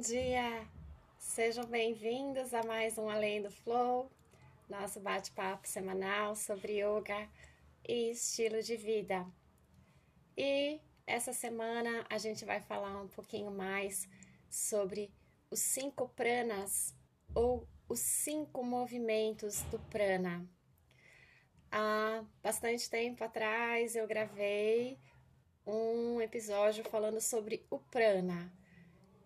dia! Sejam bem-vindos a mais um Além do Flow, nosso bate-papo semanal sobre yoga e estilo de vida. E essa semana a gente vai falar um pouquinho mais sobre os cinco pranas ou os cinco movimentos do prana. Há bastante tempo atrás eu gravei um episódio falando sobre o prana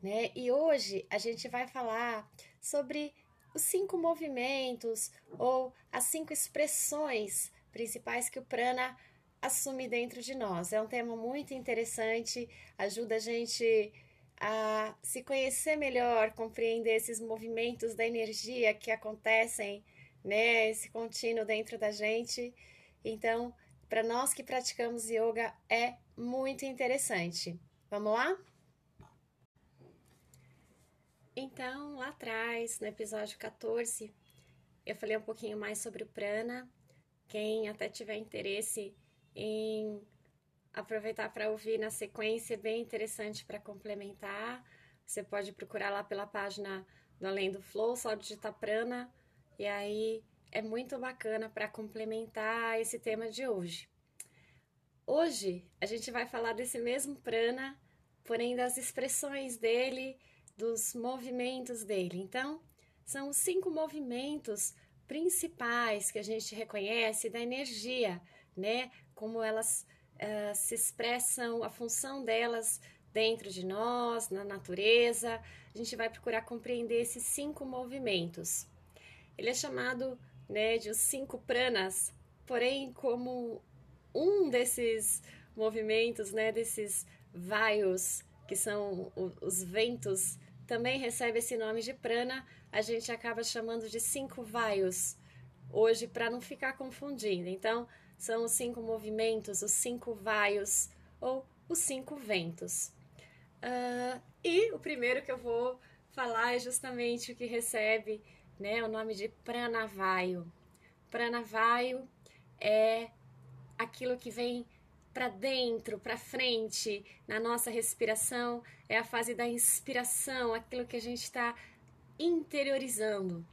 né? E hoje a gente vai falar sobre os cinco movimentos ou as cinco expressões principais que o prana assume dentro de nós. É um tema muito interessante, ajuda a gente a se conhecer melhor, compreender esses movimentos da energia que acontecem, né, esse contínuo dentro da gente. Então, para nós que praticamos yoga é muito interessante. Vamos lá? Então, lá atrás, no episódio 14, eu falei um pouquinho mais sobre o prana. Quem até tiver interesse em aproveitar para ouvir na sequência, é bem interessante para complementar. Você pode procurar lá pela página do Além do Flow, só digitar prana, e aí é muito bacana para complementar esse tema de hoje. Hoje a gente vai falar desse mesmo prana, porém das expressões dele dos movimentos dele. Então, são os cinco movimentos principais que a gente reconhece da energia, né? Como elas uh, se expressam, a função delas dentro de nós, na natureza. A gente vai procurar compreender esses cinco movimentos. Ele é chamado né, de os cinco pranas, porém, como um desses movimentos, né, desses vaios, que são os ventos também recebe esse nome de prana, a gente acaba chamando de cinco vaios hoje para não ficar confundindo. Então, são os cinco movimentos, os cinco vaios ou os cinco ventos. Uh, e o primeiro que eu vou falar é justamente o que recebe né, o nome de pranavaio. Pranavaio é aquilo que vem para dentro, para frente, na nossa respiração, é a fase da inspiração, aquilo que a gente está interiorizando.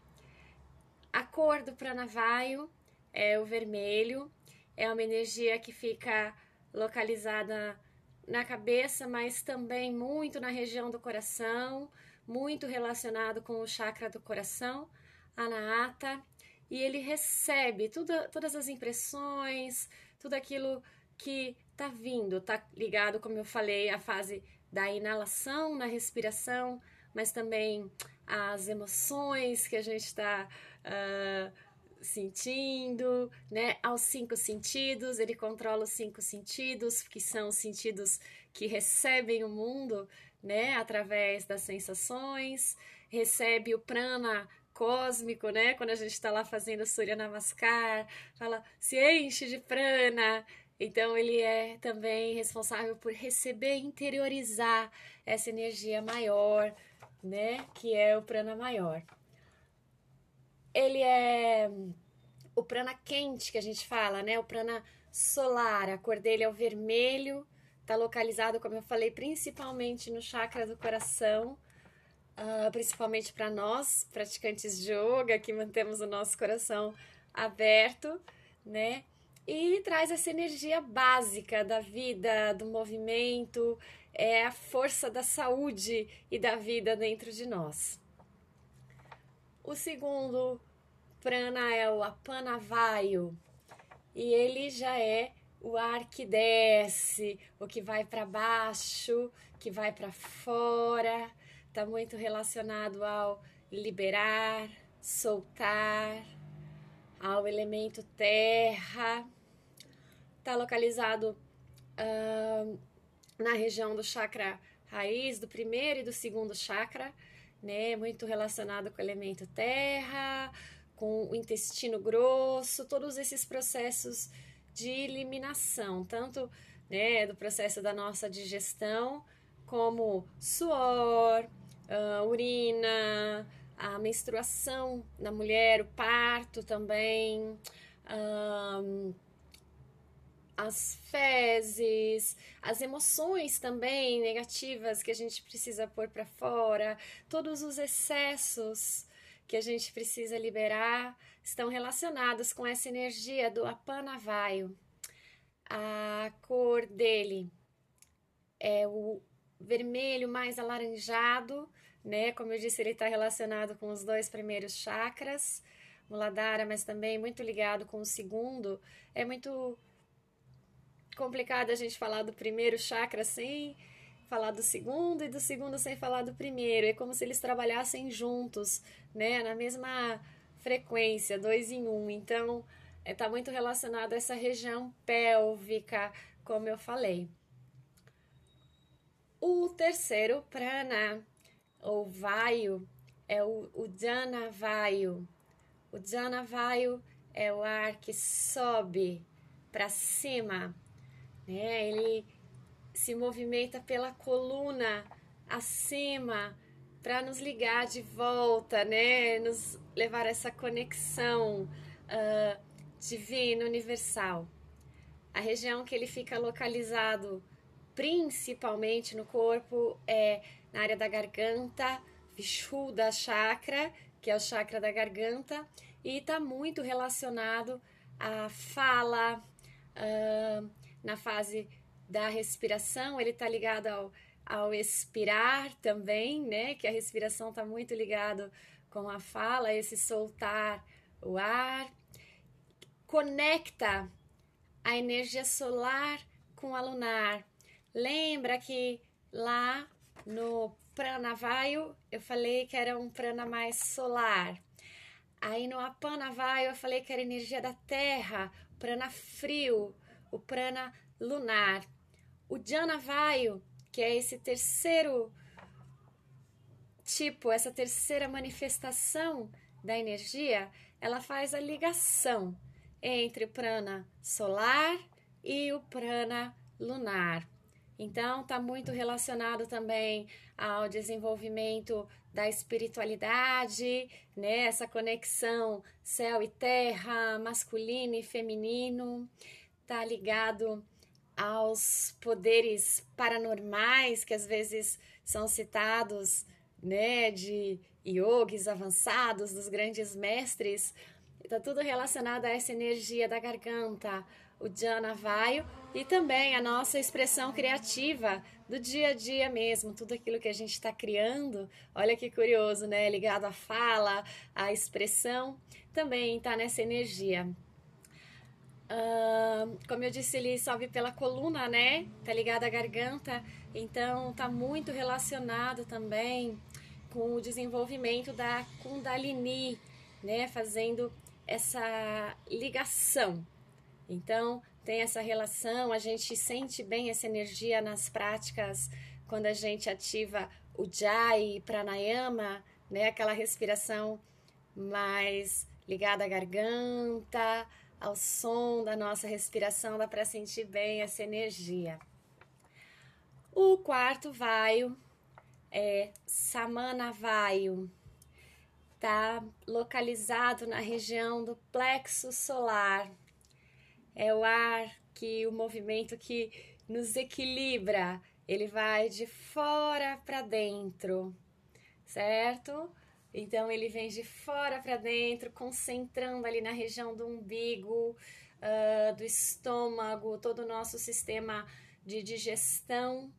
A cor do pranavaio é o vermelho, é uma energia que fica localizada na cabeça, mas também muito na região do coração, muito relacionado com o chakra do coração, anahata, e ele recebe tudo, todas as impressões, tudo aquilo que tá vindo, tá ligado, como eu falei, à fase da inalação na respiração, mas também as emoções que a gente está uh, ah, sentindo, né? Aos cinco sentidos, ele controla os cinco sentidos, que são os sentidos que recebem o mundo, né? Através das sensações, recebe o prana cósmico, né? Quando a gente está lá fazendo Surya Namaskar, fala, se enche de prana, então ele é também responsável por receber e interiorizar essa energia maior, né, que é o prana maior. Ele é o prana quente que a gente fala, né, o prana solar, a cor dele é o vermelho, está localizado, como eu falei, principalmente no chakra do coração, uh, principalmente para nós, praticantes de yoga, que mantemos o nosso coração aberto, né? E traz essa energia básica da vida, do movimento, é a força da saúde e da vida dentro de nós. O segundo prana é o apanavaio e ele já é o ar que desce, o que vai para baixo, que vai para fora, está muito relacionado ao liberar, soltar ao elemento terra. Está localizado uh, na região do chakra raiz, do primeiro e do segundo chakra, né? Muito relacionado com o elemento terra, com o intestino grosso, todos esses processos de eliminação, tanto né, do processo da nossa digestão, como suor, uh, urina, a menstruação na mulher, o parto também, um, as fezes, as emoções também negativas que a gente precisa pôr para fora, todos os excessos que a gente precisa liberar estão relacionados com essa energia do Apanavaio. A cor dele é o vermelho mais alaranjado, né? Como eu disse, ele está relacionado com os dois primeiros chakras, Muladhara, mas também muito ligado com o segundo. É muito complicado a gente falar do primeiro chakra sem falar do segundo e do segundo sem falar do primeiro. É como se eles trabalhassem juntos, né? Na mesma frequência, dois em um. Então, está é, muito relacionado a essa região pélvica, como eu falei. O terceiro prana, ou vaio, é o Udana Vaio. O Udana Vaio é o ar que sobe para cima, né? Ele se movimenta pela coluna acima para nos ligar de volta, né? Nos levar a essa conexão uh, divina, universal. A região que ele fica localizado principalmente no corpo é na área da garganta, Vishuddha Chakra, que é o chakra da garganta, e está muito relacionado à fala, uh, na fase da respiração, ele está ligado ao, ao expirar também, né? Que a respiração está muito ligado com a fala, esse soltar o ar. Conecta a energia solar com a lunar. Lembra que lá no Pranavayu eu falei que era um prana mais solar. Aí no Apanavayu eu falei que era energia da terra, prana frio, o prana lunar. O Janavayu, que é esse terceiro tipo, essa terceira manifestação da energia, ela faz a ligação entre o prana solar e o prana lunar. Então, está muito relacionado também ao desenvolvimento da espiritualidade, né? essa conexão céu e terra, masculino e feminino, está ligado aos poderes paranormais que às vezes são citados, né, de yogis avançados, dos grandes mestres, está tudo relacionado a essa energia da garganta, o Jana Vaio e também a nossa expressão criativa do dia a dia mesmo, tudo aquilo que a gente está criando. Olha que curioso, né? Ligado à fala, à expressão, também está nessa energia. Uh, como eu disse, ele sobe pela coluna, né? Tá ligado à garganta, então tá muito relacionado também com o desenvolvimento da Kundalini, né? Fazendo essa ligação então, tem essa relação, a gente sente bem essa energia nas práticas quando a gente ativa o Jai Pranayama, né? Aquela respiração mais ligada à garganta, ao som da nossa respiração, dá para sentir bem essa energia. O quarto vaio é Samana Vaio. Está localizado na região do plexo solar, é o ar que o movimento que nos equilibra, ele vai de fora para dentro, certo? Então ele vem de fora para dentro, concentrando ali na região do umbigo, uh, do estômago, todo o nosso sistema de digestão,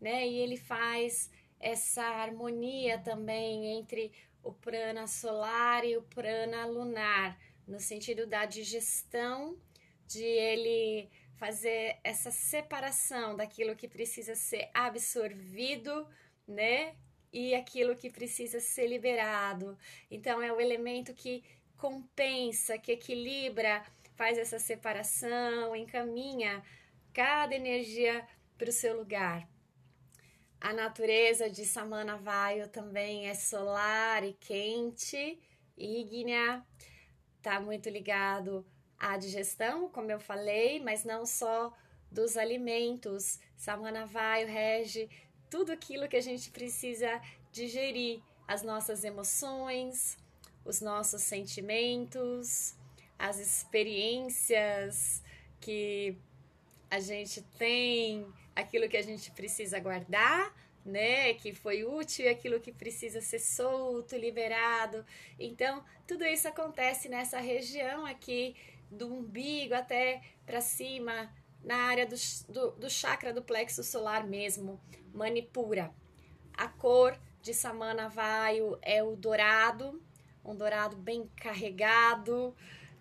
né? E ele faz essa harmonia também entre o prana solar e o prana lunar, no sentido da digestão de ele fazer essa separação daquilo que precisa ser absorvido, né? E aquilo que precisa ser liberado. Então, é o elemento que compensa, que equilibra, faz essa separação, encaminha cada energia para o seu lugar. A natureza de Samana Vaio também é solar e quente, ígnea, está muito ligado a digestão, como eu falei, mas não só dos alimentos. Samanavaio rege tudo aquilo que a gente precisa digerir, as nossas emoções, os nossos sentimentos, as experiências que a gente tem aquilo que a gente precisa guardar, né, que foi útil e aquilo que precisa ser solto, liberado. Então, tudo isso acontece nessa região aqui do umbigo até para cima, na área do, do, do chakra do plexo solar mesmo, Manipura. A cor de Samana Vaio é o dourado, um dourado bem carregado,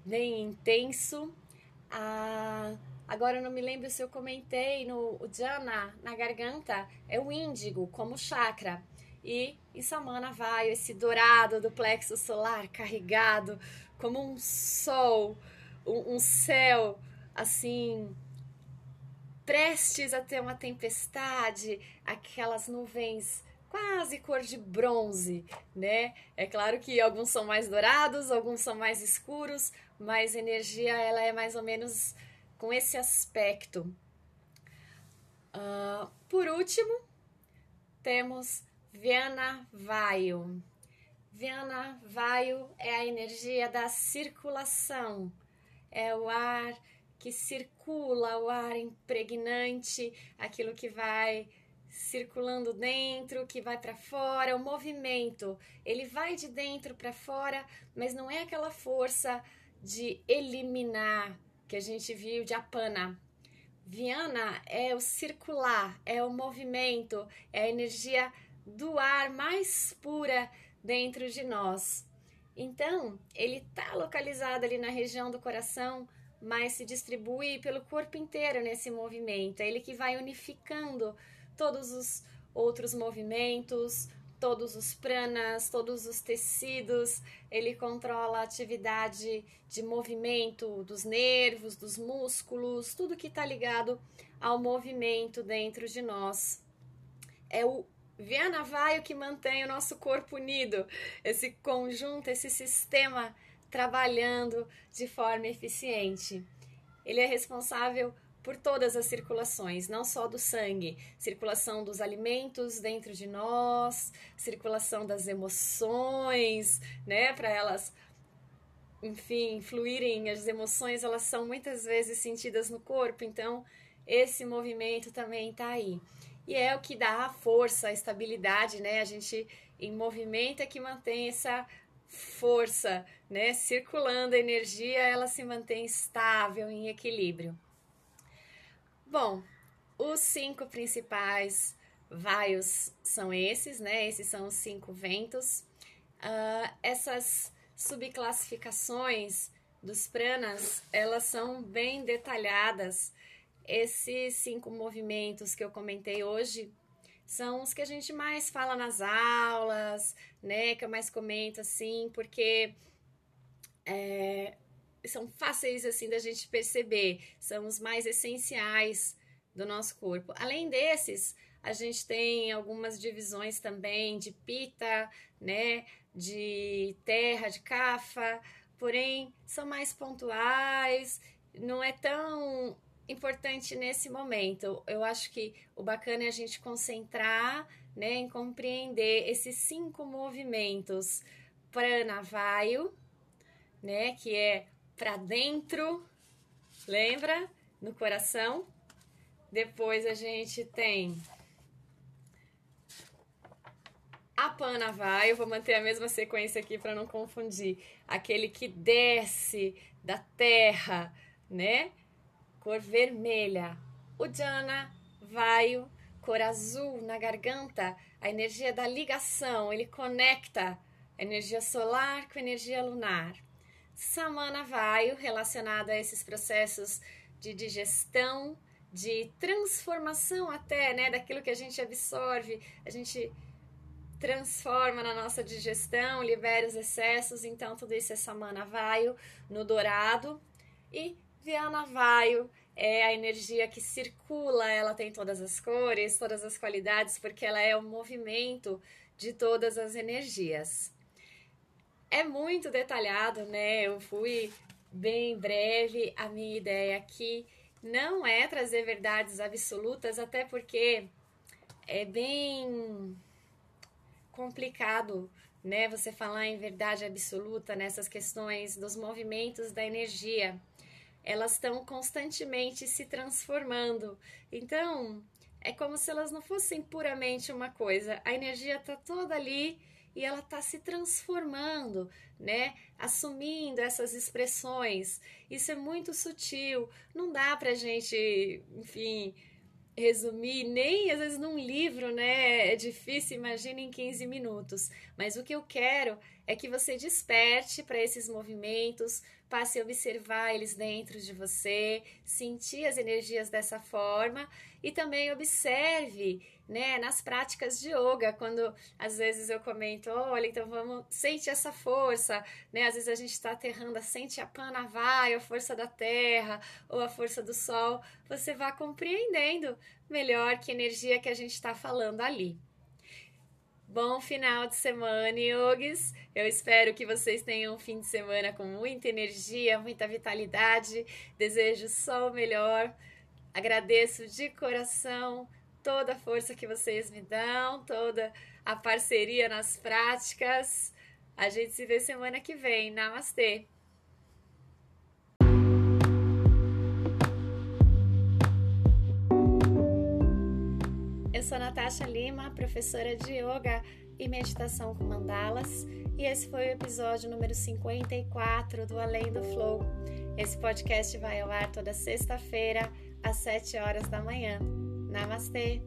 bem intenso. Ah, agora eu não me lembro se eu comentei no Jana, na garganta, é o índigo como chakra. E em Samana Vaio, esse dourado do plexo solar carregado, como um sol, um, um céu assim prestes a ter uma tempestade, aquelas nuvens quase cor de bronze, né? É claro que alguns são mais dourados, alguns são mais escuros, mas a energia ela é mais ou menos com esse aspecto. Uh, por último, temos Viana Vaio. Viana Vaio é a energia da circulação, é o ar que circula, o ar impregnante, aquilo que vai circulando dentro, que vai para fora, o movimento, ele vai de dentro para fora, mas não é aquela força de eliminar que a gente viu de apana. Viana é o circular, é o movimento, é a energia do ar mais pura dentro de nós. Então, ele está localizado ali na região do coração, mas se distribui pelo corpo inteiro nesse movimento. É ele que vai unificando todos os outros movimentos, todos os pranas, todos os tecidos, ele controla a atividade de movimento dos nervos, dos músculos, tudo que está ligado ao movimento dentro de nós. É o Vianavaio que mantém o nosso corpo unido, esse conjunto, esse sistema trabalhando de forma eficiente. Ele é responsável por todas as circulações, não só do sangue, circulação dos alimentos dentro de nós, circulação das emoções, né, para elas enfim, fluírem as emoções, elas são muitas vezes sentidas no corpo, então esse movimento também está aí. E é o que dá a força, a estabilidade, né? A gente em movimento é que mantém essa força, né? Circulando a energia, ela se mantém estável, em equilíbrio. Bom, os cinco principais vaios são esses, né? Esses são os cinco ventos. Uh, essas subclassificações dos pranas, elas são bem detalhadas. Esses cinco movimentos que eu comentei hoje são os que a gente mais fala nas aulas, né? Que eu mais comento assim, porque é, são fáceis assim da gente perceber, são os mais essenciais do nosso corpo. Além desses, a gente tem algumas divisões também de pita, né, de terra, de cafa, porém são mais pontuais, não é tão importante nesse momento. Eu acho que o bacana é a gente concentrar, né, em compreender esses cinco movimentos pranavaio, né, que é para dentro, lembra? No coração. Depois a gente tem a pana vai, eu vou manter a mesma sequência aqui para não confundir. Aquele que desce da terra, né? Cor vermelha. O Jana, vaio, cor azul na garganta, a energia da ligação, ele conecta a energia solar com a energia lunar. Samana Vaio, relacionado a esses processos de digestão, de transformação até, né, daquilo que a gente absorve, a gente transforma na nossa digestão, libera os excessos, então tudo isso é Samana Vaio no dourado. E Viana Vaio é a energia que circula, ela tem todas as cores, todas as qualidades, porque ela é o movimento de todas as energias é muito detalhado, né? Eu fui bem breve. A minha ideia aqui não é trazer verdades absolutas, até porque é bem complicado, né? Você falar em verdade absoluta nessas questões dos movimentos da energia. Elas estão constantemente se transformando. Então, é como se elas não fossem puramente uma coisa. A energia está toda ali e ela está se transformando, né? Assumindo essas expressões. Isso é muito sutil. Não dá pra gente, enfim, resumir, nem às vezes num livro, né? É difícil, imagina em 15 minutos. Mas o que eu quero é que você desperte para esses movimentos, passe a observar eles dentro de você, sentir as energias dessa forma e também observe, né, nas práticas de yoga, quando às vezes eu comento, olha, então vamos, sente essa força, né? Às vezes a gente está aterrando, sente a panavai, a força da terra ou a força do sol, você vai compreendendo melhor que energia que a gente está falando ali. Bom final de semana, yogis. Eu espero que vocês tenham um fim de semana com muita energia, muita vitalidade. Desejo só o melhor. Agradeço de coração toda a força que vocês me dão, toda a parceria nas práticas. A gente se vê semana que vem. Namastê! Eu sou Natasha Lima, professora de Yoga e Meditação com Mandalas, e esse foi o episódio número 54 do Além do Flow. Esse podcast vai ao ar toda sexta-feira, às 7 horas da manhã. Namastê!